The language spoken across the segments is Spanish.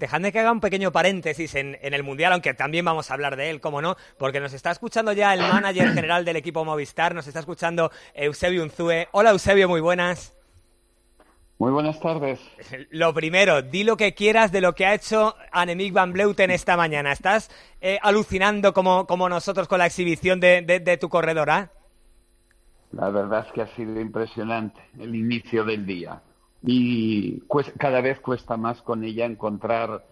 Dejadme que haga un pequeño paréntesis en, el Mundial, aunque también vamos a hablar de él, como no, porque nos está escuchando ya el manager general del equipo Movistar, nos está escuchando Eusebio Unzue. Hola Eusebio, muy buenas. Muy buenas tardes. Lo primero, di lo que quieras de lo que ha hecho Annemiek van Bleuten esta mañana. ¿Estás eh, alucinando como, como, nosotros con la exhibición de, de tu corredora? La verdad es que ha sido impresionante el inicio del día y cada vez cuesta más con ella encontrar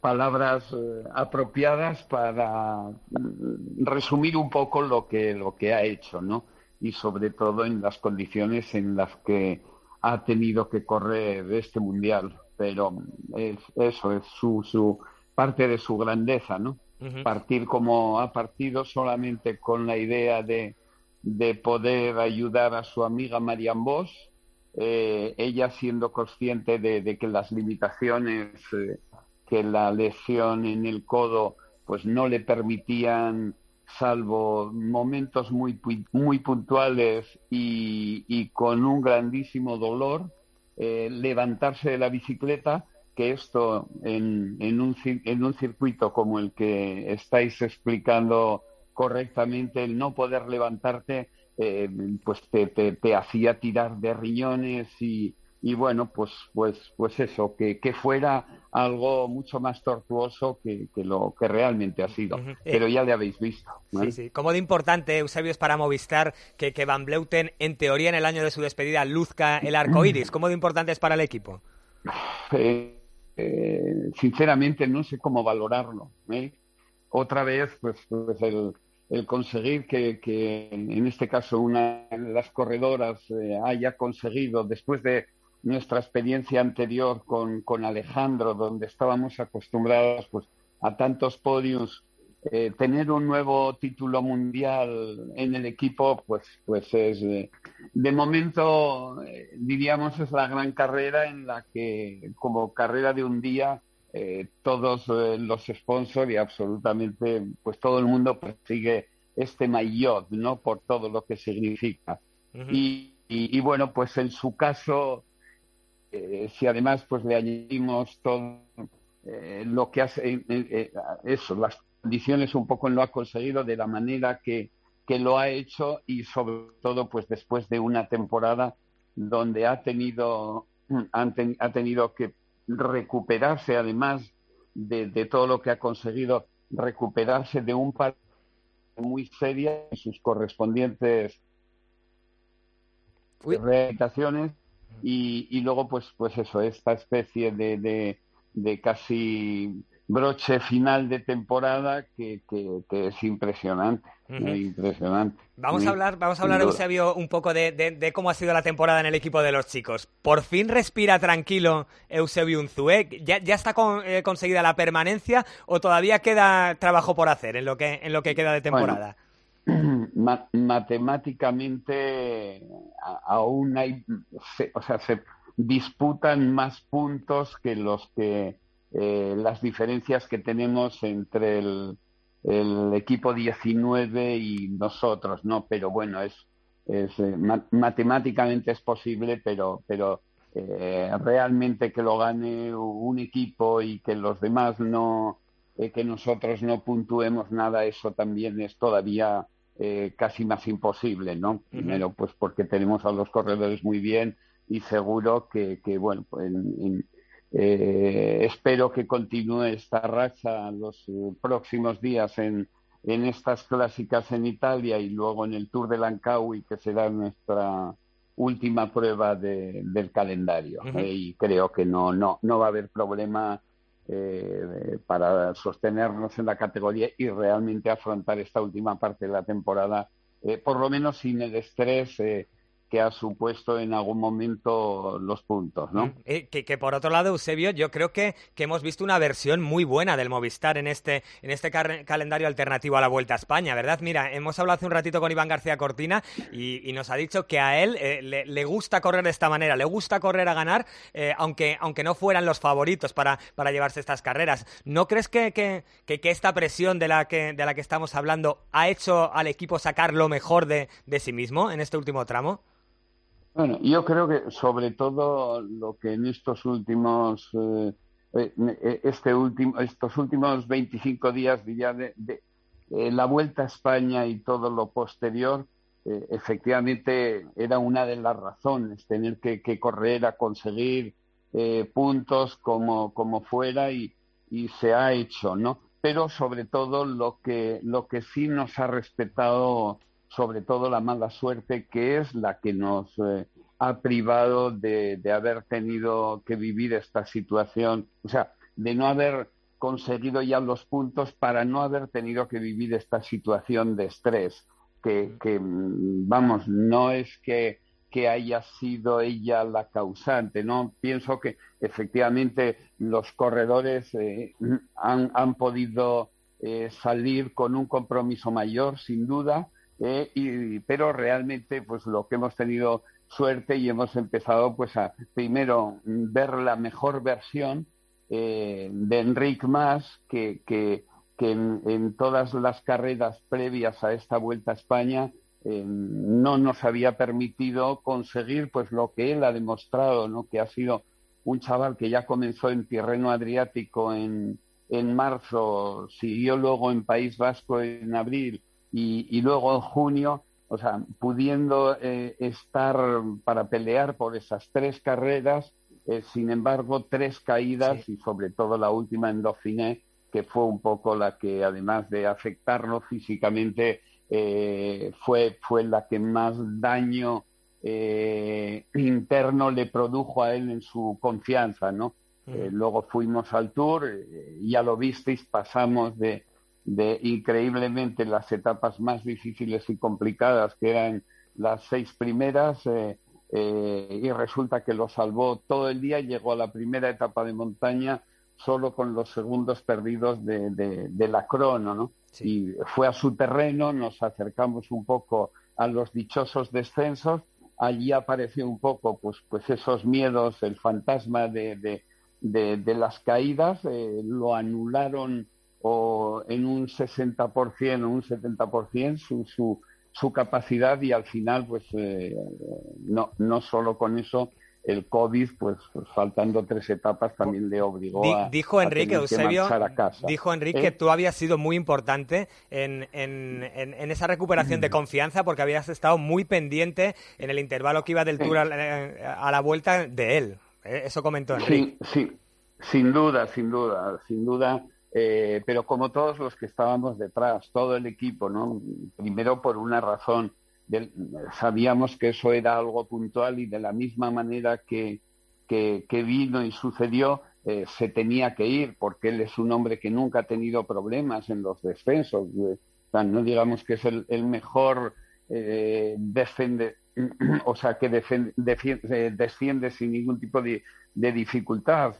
palabras eh, apropiadas para mm, resumir un poco lo que lo que ha hecho, ¿no? Y sobre todo en las condiciones en las que ha tenido que correr este mundial, pero es, eso es su, su parte de su grandeza, ¿no? Partir como ha partido solamente con la idea de, de poder ayudar a su amiga Marian Bosch eh, ella siendo consciente de, que las limitaciones eh, que la lesión en el codo pues no le permitían salvo momentos muy muy puntuales y, con un grandísimo dolor eh, levantarse de la bicicleta que esto en, en, un, en un circuito como el que estáis explicando correctamente el no poder levantarte eh, pues te, te, hacía tirar de riñones y, y bueno, pues, pues, pues eso, que, que, fuera algo mucho más tortuoso que, que lo que realmente ha sido. Pero ya le habéis visto. Sí, sí. Como de importante, Eusebio, es para Movistar que, que Van Bleuten, en teoría, en el año de su despedida, luzca el arco iris. ¿Cómo de importante es para el equipo? Eh, eh, sinceramente, no sé cómo valorarlo. Otra vez, pues, pues el el conseguir que, en este caso una de las corredoras eh, haya conseguido, después de nuestra experiencia anterior con, con Alejandro, donde estábamos acostumbrados pues, a tantos podios, eh, tener un nuevo título mundial en el equipo, pues, pues es, eh, de momento, diríamos, es la gran carrera en la que, como carrera de un día, eh, todos eh, los sponsors y absolutamente pues todo el mundo persigue este maillot, ¿no? Por todo lo que significa. y, bueno, pues en su caso, eh, si además pues le añadimos todo lo que hace, eso, las condiciones un poco lo ha conseguido de la manera que, que lo ha hecho y sobre todo pues después de una temporada donde ha tenido, ha tenido que recuperarse, además de, todo lo que ha conseguido, recuperarse de un par muy seria en sus correspondientes rehabilitaciones y, y, luego pues pues eso esta especie de, de, de casi broche final de temporada que, que, es impresionante, impresionante. Vamos a hablar, vamos a hablar, Eusebio, un poco de, de, cómo ha sido la temporada en el equipo de los chicos. ¿Por fin respira tranquilo Eusebio Unzué? ¿Ya, ya está eh, conseguida la permanencia o todavía queda trabajo por hacer en lo que, en lo que queda de temporada? matemáticamente aún hay, o sea, se disputan más puntos que los que eh, las diferencias que tenemos entre el, equipo 19 y nosotros, ¿no? Pero bueno, es, es eh, matemáticamente es posible, pero, pero eh, realmente que lo gane un equipo y que los demás no, que nosotros no puntuemos nada, eso también es todavía casi más imposible, ¿no? Primero, pues porque tenemos a los corredores muy bien y seguro que, que bueno, en, eh, espero que continúe esta racha los eh, próximos días en, en estas clásicas en Italia y luego en el Tour de Lancaui, que será nuestra última prueba del calendario. Eh, y creo que no, no, no va a haber problema para sostenernos en la categoría y realmente afrontar esta última parte de la temporada, por lo menos sin el estrés que ha supuesto en algún momento los puntos, ¿no? Mm, eh, que, por otro lado, Eusebio, yo creo que, que, hemos visto una versión muy buena del Movistar en este, en este calendario alternativo a la Vuelta a España, ¿verdad? Mira, hemos hablado hace un ratito con Iván García Cortina y, nos ha dicho que a él eh, le, gusta correr de esta manera, le gusta correr a ganar, eh, aunque, aunque no fueran los favoritos para, para llevarse estas carreras. ¿No crees que, que, esta presión de la que, de la que estamos hablando ha hecho al equipo sacar lo mejor de, de sí mismo en este último tramo? Bueno, yo creo que sobre todo lo que en estos últimos eh, este último, estos últimos 25 días de, la Vuelta a España y todo lo posterior, efectivamente era una de las razones, tener que, correr a conseguir puntos como, como fuera y, y se ha hecho, ¿no? Pero sobre todo lo que, lo que sí nos ha respetado, sobre todo la mala suerte, que es la que nos eh, ha privado de, haber tenido que vivir esta situación, o sea, de no haber conseguido ya los puntos para no haber tenido que vivir esta situación de estrés, que, que vamos, no es que que haya sido ella la causante, ¿no? Pienso que efectivamente los corredores eh, han, podido eh, salir con un compromiso mayor, sin duda, eh, pero realmente pues lo que hemos tenido suerte y hemos empezado pues a primero ver la mejor versión de Enric Mas que, que, en, todas las carreras previas a esta vuelta a España eh, no nos había permitido conseguir pues lo que él ha demostrado, ¿no? que ha sido un chaval que ya comenzó en Tirreno Adriático en, en marzo, siguió luego en País Vasco en abril y, luego en junio, o sea, pudiendo eh, estar para pelear por esas tres carreras, eh, sin embargo, tres caídas y sobre todo la última en Dauphiné, que fue un poco la que además de afectarlo físicamente, eh, fue, fue la que más daño eh, interno le produjo a él en su confianza, ¿no? Luego fuimos al tour, ya lo visteis, pasamos de, de increíblemente las etapas más difíciles y complicadas, que eran las seis primeras, y resulta que lo salvó todo el día, llegó a la primera etapa de montaña solo con los segundos perdidos de, de la crono, ¿no? Y fue a su terreno, nos acercamos un poco a los dichosos descensos, allí apareció un poco pues, pues esos miedos, el fantasma de, de, las caídas, eh, lo anularon o en un 60% o un 70% su, su, su capacidad y al final pues eh, no, no solo con eso el COVID, pues, pues, faltando tres etapas, también le obligó a, dijo Enrique Eusebio, a casa. Dijo Enrique que ¿Eh? tú habías sido muy importante en, en, en, esa recuperación de mm. confianza porque habías estado muy pendiente en el intervalo que iba del Tour a, la vuelta de él. ¿eh? Eso comentó Enrique. Sí, sí, sin duda, sin duda, sin duda. Eh, pero como todos los que estábamos detrás, todo el equipo, ¿no? Primero por una razón sabíamos que eso era algo puntual y de la misma manera que, que, vino y sucedió, eh, se tenía que ir, porque él es un hombre que nunca ha tenido problemas en los descensos. Eh, no digamos que es el, mejor eh, o sea, que desciende sin ningún tipo de, de dificultad.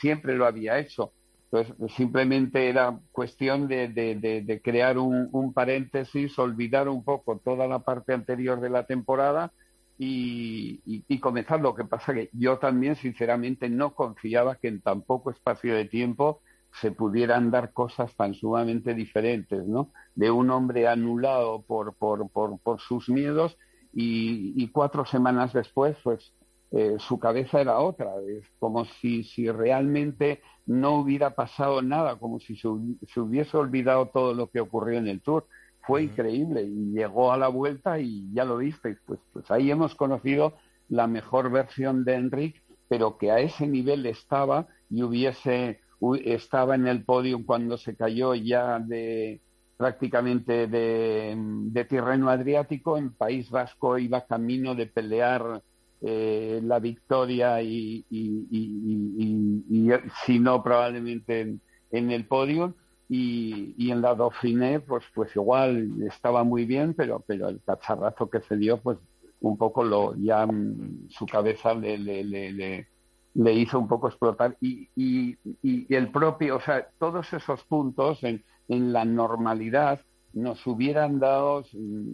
siempre lo había hecho. Entonces, simplemente era cuestión de, crear un, paréntesis, olvidar un poco toda la parte anterior de la temporada y, comenzar. Lo que pasa que yo también, sinceramente, no confiaba que en tan poco espacio de tiempo se pudieran dar cosas tan sumamente diferentes, ¿no? De un hombre anulado por, por, por, sus miedos y, cuatro semanas después, pues eh, su cabeza era otra. Es como si, si realmente no hubiera pasado nada, como si se, hubiese olvidado todo lo que ocurrió en el Tour. Fue increíble y llegó a la vuelta y ya lo visteis, pues, pues ahí hemos conocido la mejor versión de Enric, pero que a ese nivel estaba y hubiese estaba en el podio cuando se cayó ya de prácticamente de, de Tirreno Adriático, en País Vasco iba camino de pelear eh, la victoria y, si no probablemente en, el podio. Y, en la Dauphiné pues pues igual estaba muy bien pero pero el cacharrazo que se dio pues un poco lo ya mm, su cabeza le, le, hizo un poco explotar. Y, y, el propio, o sea, todos esos puntos en la normalidad nos hubieran dado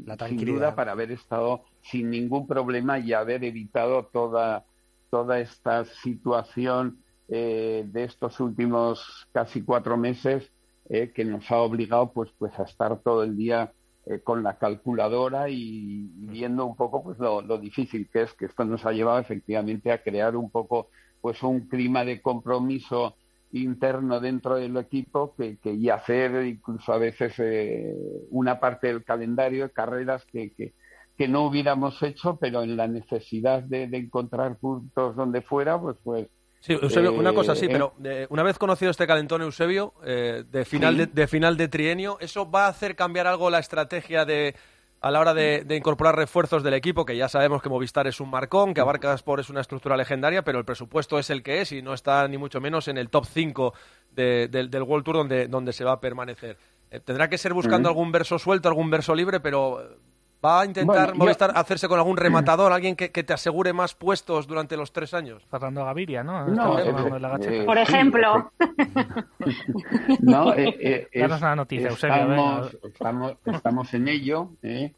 la sin duda para haber estado sin ningún problema y haber evitado toda, toda esta situación eh, de estos últimos casi cuatro meses eh, que nos ha obligado pues, pues a estar todo el día eh, con la calculadora y, viendo un poco pues lo, lo, difícil que es que esto nos ha llevado efectivamente a crear un poco pues un clima de compromiso interno dentro del equipo que, que y hacer incluso a veces eh, una parte del calendario, carreras que, que, que, no hubiéramos hecho, pero en la necesidad de, de encontrar puntos donde fuera, pues pues Sí, Eusebio, una cosa sí, eh, pero eh, una vez conocido este calentón, Eusebio, eh, de, final de, de, final de trienio, ¿eso va a hacer cambiar algo la estrategia de a la hora de, incorporar refuerzos del equipo, que ya sabemos que Movistar es un marcón, que Abarca Sport es una estructura legendaria, pero el presupuesto es el que es y no está ni mucho menos en el top 5 del World Tour donde, donde se va a permanecer. Eh, tendrá que ser buscando algún verso suelto, algún verso libre, pero ¿Va a intentar Movistar hacerse con algún rematador, alguien que, te asegure más puestos durante los tres años? Fernando Gaviria, ¿no? Eh, Por ejemplo. no, eh, eh una noticia, estamos, estamos, estamos, en ello, eh,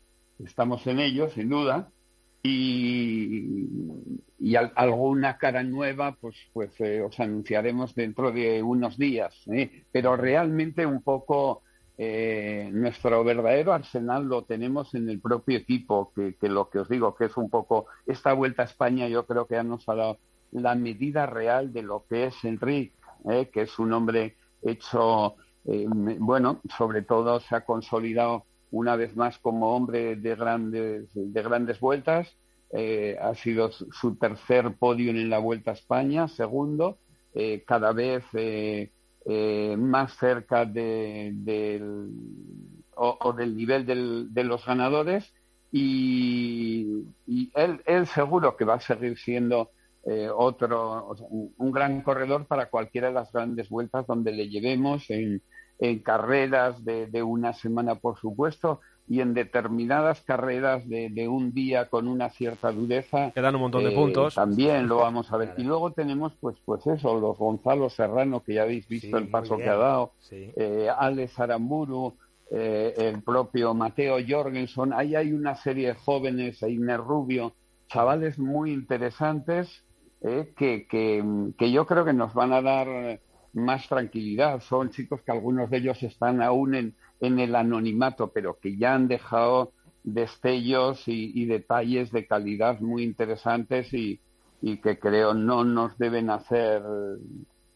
estamos en ello, sin duda, y, y alguna cara nueva, pues, pues os anunciaremos dentro de unos días, pero realmente un poco eh, nuestro verdadero arsenal lo tenemos en el propio equipo, que, lo que os digo, que es un poco esta vuelta a España, yo creo que ya nos ha dado la medida real de lo que es Enrique, eh, que es un hombre hecho, eh, bueno, sobre todo se ha consolidado una vez más como hombre de grandes, de grandes vueltas. ha sido su tercer podio en la Vuelta a España, segundo. cada vez eh, más cerca de, del, o, del nivel de los ganadores y, él, seguro que va a seguir siendo eh, otro, un, gran corredor para cualquiera de las grandes vueltas donde le llevemos en, carreras de, una semana, por supuesto, y en determinadas carreras de, un día con una cierta dureza que dan un montón de eh, puntos. también lo vamos a ver. Y luego tenemos pues pues eso los Gonzalo Serrano que ya habéis visto el paso que ha dado eh, Alex Aramburu eh, el propio Mateo Jorgensen. Ahí hay una serie de jóvenes Inés Rubio chavales muy interesantes eh, que, que, que yo creo que nos van a dar más tranquilidad son chicos que algunos de ellos están aún en en el anonimato, pero que ya han dejado destellos y, detalles de calidad muy interesantes y, que creo no nos deben hacer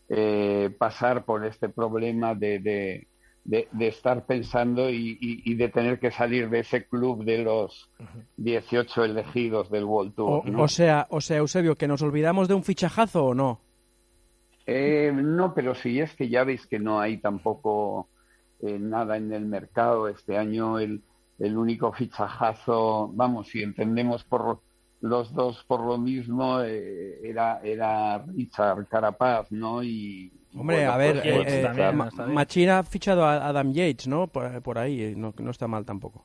eh, pasar por este problema de, de, estar pensando y, de tener que salir de ese club de los 18 elegidos del World Tour. O, sea, o sea, Eusebio, que nos olvidamos de un fichajazo o no? Eh, no, pero sí es que ya veis que no hay tampoco eh, nada en el mercado. Este año el, el único fichajazo, vamos, si entendemos por los dos por lo mismo, eh, era, era Richard Carapaz, ¿no? Y, Hombre, a ver, pues, eh, Machina ha fichado a Adam Yates, ¿no? Por, ahí, no, no está mal tampoco.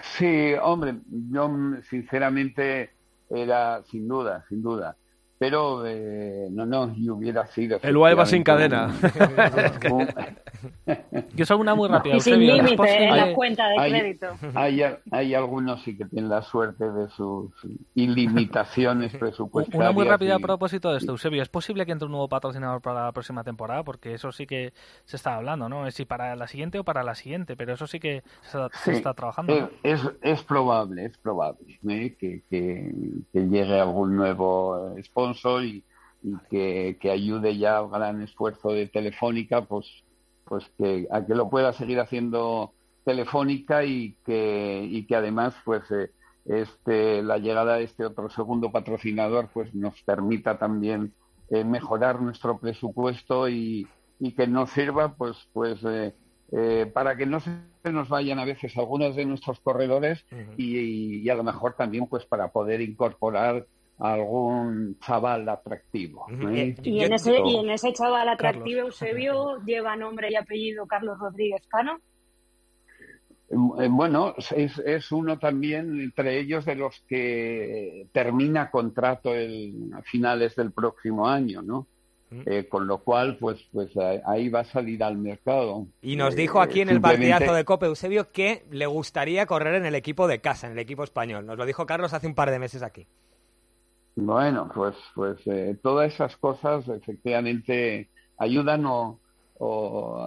Sí, hombre, yo sinceramente era sin duda, sin duda pero eh, no, no, y hubiera sido. El UAE va sin cadena. Yo soy una muy rápida. Y sin límite en la cuenta de crédito. Hay, hay, algunos sí que tienen la suerte de sus ilimitaciones presupuestarias. Una muy rápida a propósito de esto, Eusebio. ¿Es posible que entre un nuevo patrocinador para la próxima temporada? Porque eso sí que se está hablando, ¿no? Es si para la siguiente o para la siguiente, pero eso sí que se, está trabajando. Es, es, probable, es probable ¿eh? que, que, que llegue algún nuevo sponsor y, que, ayude ya al gran esfuerzo de Telefónica, pues, pues que a que lo pueda seguir haciendo Telefónica y que, y que además, pues, eh, este, la llegada de este otro segundo patrocinador, pues, nos permita también eh, mejorar nuestro presupuesto y, y, que nos sirva, pues, pues, eh, para que no se nos vayan a veces algunos de nuestros corredores y, y, a lo mejor también pues para poder incorporar algún chaval atractivo. ¿eh? ¿Y, en ese, y en ese chaval atractivo, Eusebio, lleva nombre y apellido Carlos Rodríguez Cano. Eh, bueno, es, es, uno también entre ellos de los que termina contrato el, a finales del próximo año, ¿no? Eh, con lo cual, pues, pues ahí va a salir al mercado. Y nos dijo aquí en el partidazo de Cope Eusebio que le gustaría correr en el equipo de casa, en el equipo español. Nos lo dijo Carlos hace un par de meses aquí. Bueno, pues, pues eh, todas esas cosas efectivamente ayudan o,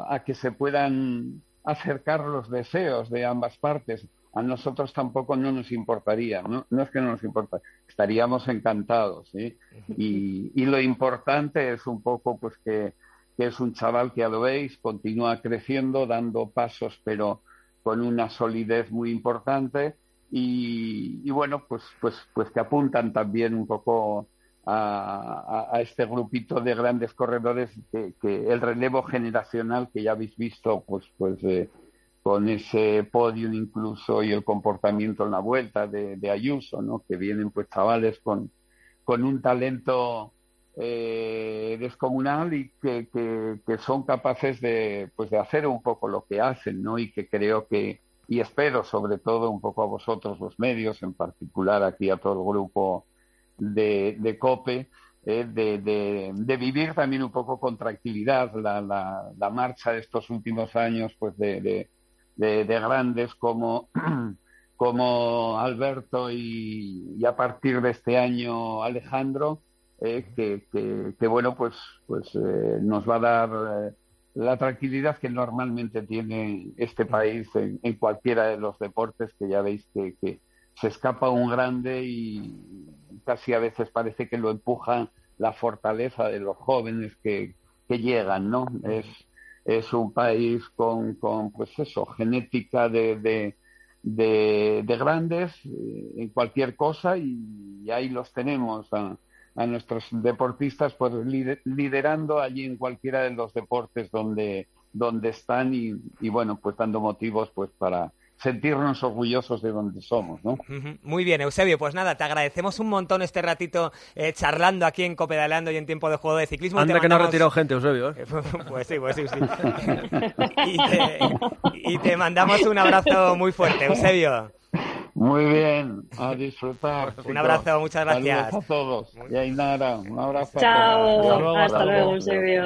a que se puedan acercar los deseos de ambas partes. A nosotros tampoco no nos importaría, no, es que no nos importa, estaríamos encantados. Y, y, lo importante es un poco pues que, que es un chaval que ya lo veis, continúa creciendo, dando pasos, pero con una solidez muy importante y, bueno, pues, pues, pues que apuntan también un poco a, este grupito de grandes corredores que, el relevo generacional que ya habéis visto, pues, pues eh, con ese podium incluso y el comportamiento en la vuelta de, Ayuso, ¿no? Que vienen pues chavales con, con un talento eh, descomunal y que, que, son capaces de, pues de hacer un poco lo que hacen, ¿no? Y que creo que, y espero sobre todo un poco a vosotros los medios, en particular aquí a todo el grupo de, de COPE, eh, de, vivir también un poco con tranquilidad la, la, la marcha de estos últimos años, pues de, de, grandes como, como Alberto y, a partir de este año Alejandro, eh, que, que, bueno, pues, pues eh, nos va a dar eh, la tranquilidad que normalmente tiene este país en, cualquiera de los deportes, que ya veis que, se escapa un grande y casi a veces parece que lo empuja la fortaleza de los jóvenes que, que llegan, ¿no? Es, es un país con, con pues eso, genética de, de, de, grandes eh, en cualquier cosa y, ahí los tenemos a, a nuestros deportistas pues liderando allí en cualquiera de los deportes donde, donde están y, y bueno, pues dando motivos pues para, sentirnos orgullosos de donde somos, ¿no? Muy bien, Eusebio, pues nada, te agradecemos un montón este ratito eh, charlando aquí en Copedaleando y en tiempo de juego de ciclismo. Anda que no ha retirado gente, Eusebio. ¿eh? pues sí, pues sí, sí. y, te, mandamos un abrazo muy fuerte, Eusebio. Muy bien, a disfrutar. Un abrazo, muchas gracias. a todos. Y Ainara, un abrazo. Chao, hasta luego, Eusebio.